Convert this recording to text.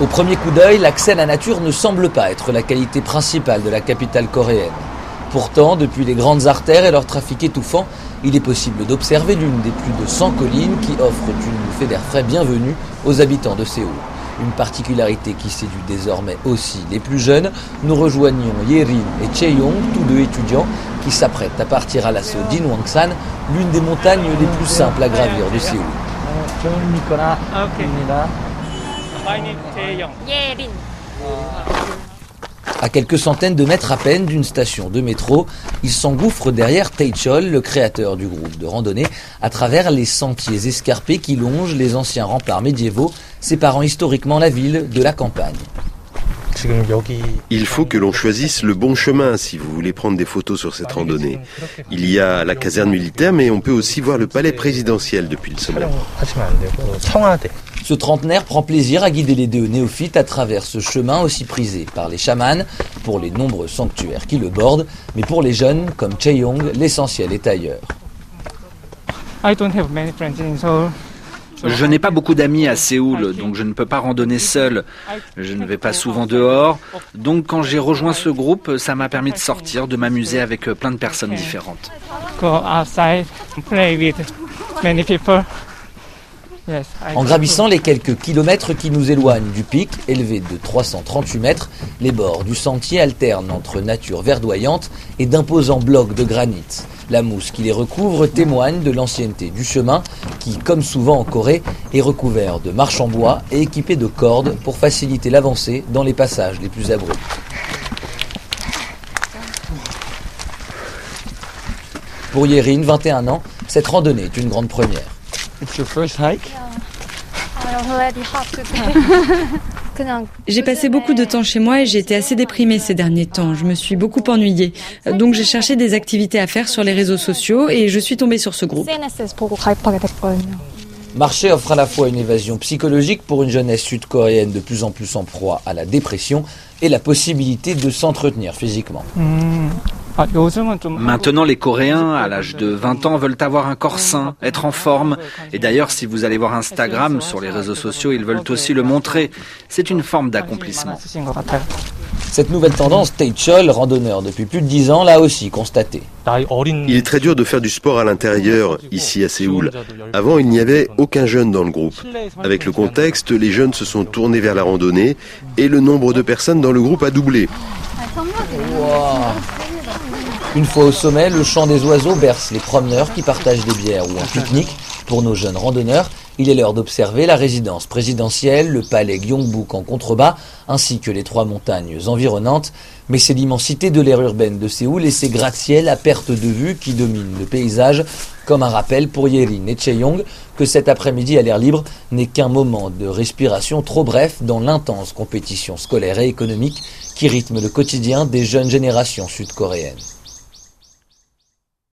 Au premier coup d'œil, l'accès à la nature ne semble pas être la qualité principale de la capitale coréenne. Pourtant, depuis les grandes artères et leur trafic étouffant, il est possible d'observer l'une des plus de 100 collines qui offrent une bouffée d'air frais bienvenue aux habitants de Séoul. Une particularité qui séduit désormais aussi les plus jeunes. Nous rejoignons Yerin et Cheyong, tous deux étudiants, qui s'apprêtent à partir à l'assaut d'Inwangsan, l'une des montagnes les plus simples à gravir de Séoul. À quelques centaines de mètres à peine d'une station de métro, il s'engouffre derrière Taechol, le créateur du groupe de randonnée, à travers les sentiers escarpés qui longent les anciens remparts médiévaux, séparant historiquement la ville de la campagne. Il faut que l'on choisisse le bon chemin si vous voulez prendre des photos sur cette randonnée. Il y a la caserne militaire, mais on peut aussi voir le palais présidentiel depuis le sommet. Ce trentenaire prend plaisir à guider les deux néophytes à travers ce chemin aussi prisé par les chamans pour les nombreux sanctuaires qui le bordent, mais pour les jeunes comme Cheyong, l'essentiel est ailleurs. Je n'ai pas beaucoup d'amis à Séoul, donc je ne peux pas randonner seul. Je ne vais pas souvent dehors. Donc quand j'ai rejoint ce groupe, ça m'a permis de sortir, de m'amuser avec plein de personnes différentes. En gravissant les quelques kilomètres qui nous éloignent du pic, élevé de 338 mètres, les bords du sentier alternent entre nature verdoyante et d'imposants blocs de granit. La mousse qui les recouvre témoigne de l'ancienneté du chemin qui, comme souvent en Corée, est recouvert de marches en bois et équipé de cordes pour faciliter l'avancée dans les passages les plus abrupts. Pour Yerin, 21 ans, cette randonnée est une grande première. J'ai passé beaucoup de temps chez moi et j'ai été assez déprimée ces derniers temps. Je me suis beaucoup ennuyée. Donc j'ai cherché des activités à faire sur les réseaux sociaux et je suis tombée sur ce groupe. Marché offre à la fois une évasion psychologique pour une jeunesse sud-coréenne de plus en plus en proie à la dépression et la possibilité de s'entretenir physiquement. Maintenant, les Coréens, à l'âge de 20 ans, veulent avoir un corps sain, être en forme. Et d'ailleurs, si vous allez voir Instagram, sur les réseaux sociaux, ils veulent aussi le montrer. C'est une forme d'accomplissement. Cette nouvelle tendance, Taechol, randonneur depuis plus de 10 ans, l'a aussi constaté. Il est très dur de faire du sport à l'intérieur, ici à Séoul. Avant, il n'y avait aucun jeune dans le groupe. Avec le contexte, les jeunes se sont tournés vers la randonnée et le nombre de personnes dans le groupe a doublé. Une fois au sommet, le chant des oiseaux berce les promeneurs qui partagent des bières ou un pique-nique. Pour nos jeunes randonneurs, il est l'heure d'observer la résidence présidentielle, le palais Gyeongbuk en contrebas, ainsi que les trois montagnes environnantes. Mais c'est l'immensité de l'aire urbaine de Séoul et ses gratte-ciels à perte de vue qui dominent le paysage, comme un rappel pour Yerin et Cheyong que cet après-midi à l'air libre n'est qu'un moment de respiration trop bref dans l'intense compétition scolaire et économique qui rythme le quotidien des jeunes générations sud-coréennes.